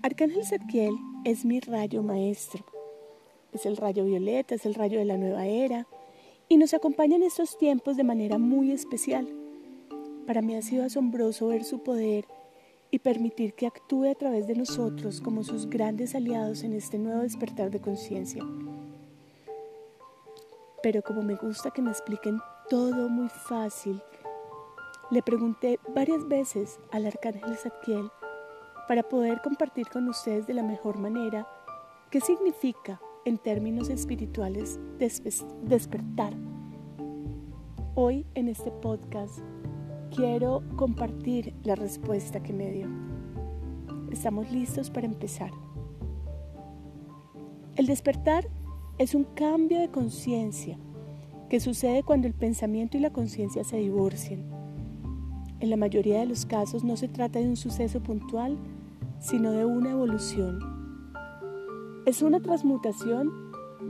Arcángel Zadkiel es mi rayo maestro. Es el rayo violeta, es el rayo de la nueva era y nos acompaña en estos tiempos de manera muy especial. Para mí ha sido asombroso ver su poder y permitir que actúe a través de nosotros como sus grandes aliados en este nuevo despertar de conciencia. Pero como me gusta que me expliquen todo muy fácil, le pregunté varias veces al arcángel Zadkiel para poder compartir con ustedes de la mejor manera qué significa en términos espirituales despertar. Hoy en este podcast quiero compartir la respuesta que me dio. Estamos listos para empezar. El despertar es un cambio de conciencia que sucede cuando el pensamiento y la conciencia se divorcian. En la mayoría de los casos no se trata de un suceso puntual, sino de una evolución. Es una transmutación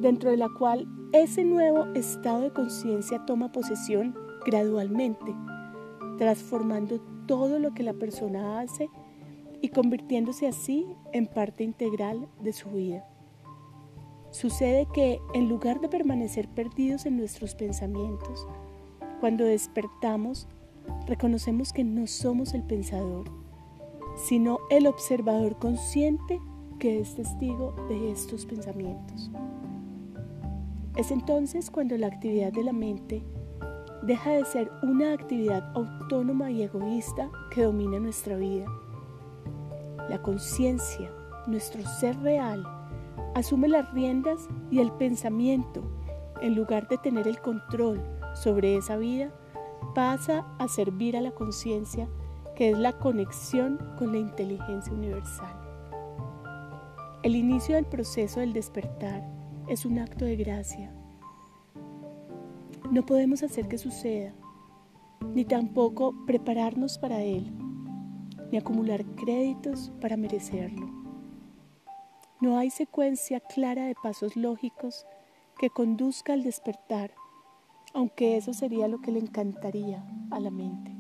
dentro de la cual ese nuevo estado de conciencia toma posesión gradualmente, transformando todo lo que la persona hace y convirtiéndose así en parte integral de su vida. Sucede que en lugar de permanecer perdidos en nuestros pensamientos, cuando despertamos, reconocemos que no somos el pensador, sino el observador consciente que es testigo de estos pensamientos. Es entonces cuando la actividad de la mente deja de ser una actividad autónoma y egoísta que domina nuestra vida. La conciencia, nuestro ser real, asume las riendas y el pensamiento, en lugar de tener el control sobre esa vida, pasa a servir a la conciencia que es la conexión con la inteligencia universal. El inicio del proceso del despertar es un acto de gracia. No podemos hacer que suceda, ni tampoco prepararnos para él, ni acumular créditos para merecerlo. No hay secuencia clara de pasos lógicos que conduzca al despertar, aunque eso sería lo que le encantaría a la mente.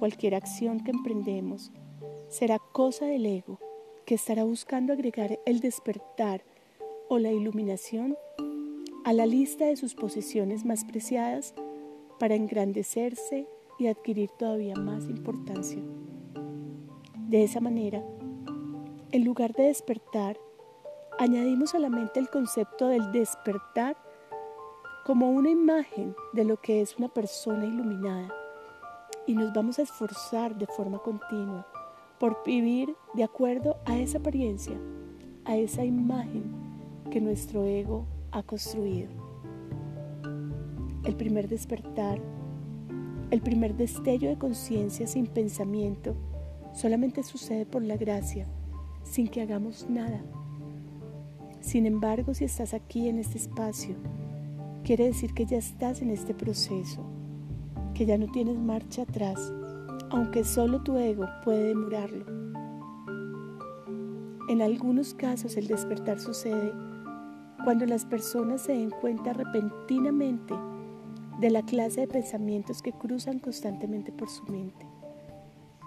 Cualquier acción que emprendemos será cosa del ego que estará buscando agregar el despertar o la iluminación a la lista de sus posesiones más preciadas para engrandecerse y adquirir todavía más importancia. De esa manera, en lugar de despertar, añadimos a la mente el concepto del despertar como una imagen de lo que es una persona iluminada y nos vamos a esforzar de forma continua por vivir de acuerdo a esa apariencia, a esa imagen que nuestro ego ha construido. El primer despertar, el primer destello de conciencia sin pensamiento, solamente sucede por la gracia, sin que hagamos nada. Sin embargo, si estás aquí en este espacio, quiere decir que ya estás en este proceso que ya no tienes marcha atrás, aunque solo tu ego puede demorarlo. En algunos casos el despertar sucede cuando las personas se den cuenta repentinamente de la clase de pensamientos que cruzan constantemente por su mente.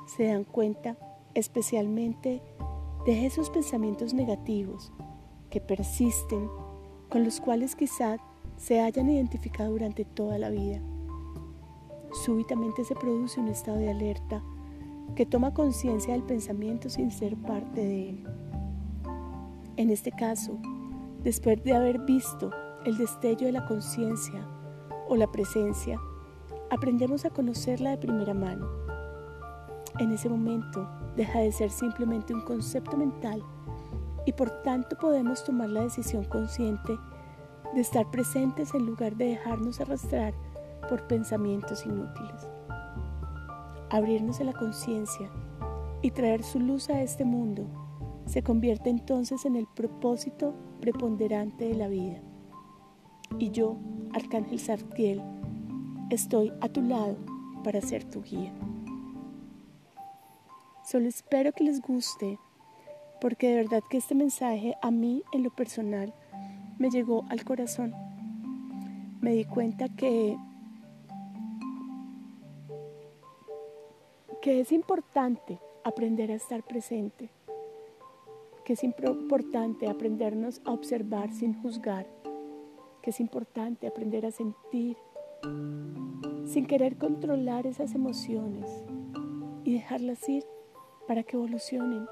Se dan cuenta especialmente de esos pensamientos negativos que persisten, con los cuales quizá se hayan identificado durante toda la vida súbitamente se produce un estado de alerta que toma conciencia del pensamiento sin ser parte de él. En este caso, después de haber visto el destello de la conciencia o la presencia, aprendemos a conocerla de primera mano. En ese momento deja de ser simplemente un concepto mental y por tanto podemos tomar la decisión consciente de estar presentes en lugar de dejarnos arrastrar por pensamientos inútiles. Abrirnos a la conciencia y traer su luz a este mundo se convierte entonces en el propósito preponderante de la vida. Y yo, Arcángel Sartiel, estoy a tu lado para ser tu guía. Solo espero que les guste, porque de verdad que este mensaje a mí en lo personal me llegó al corazón. Me di cuenta que que es importante aprender a estar presente, que es importante aprendernos a observar sin juzgar, que es importante aprender a sentir sin querer controlar esas emociones y dejarlas ir para que evolucionen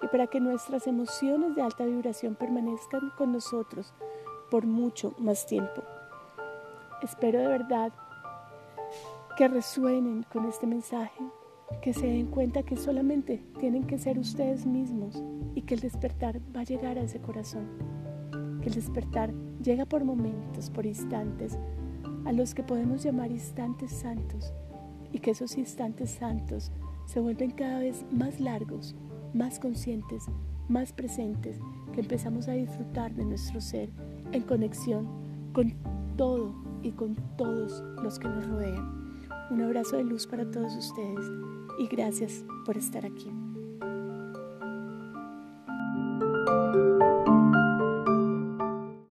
y para que nuestras emociones de alta vibración permanezcan con nosotros por mucho más tiempo. Espero de verdad que resuenen con este mensaje, que se den cuenta que solamente tienen que ser ustedes mismos y que el despertar va a llegar a ese corazón, que el despertar llega por momentos, por instantes, a los que podemos llamar instantes santos y que esos instantes santos se vuelven cada vez más largos, más conscientes, más presentes, que empezamos a disfrutar de nuestro ser en conexión con todo y con todos los que nos rodean. Un abrazo de luz para todos ustedes y gracias por estar aquí.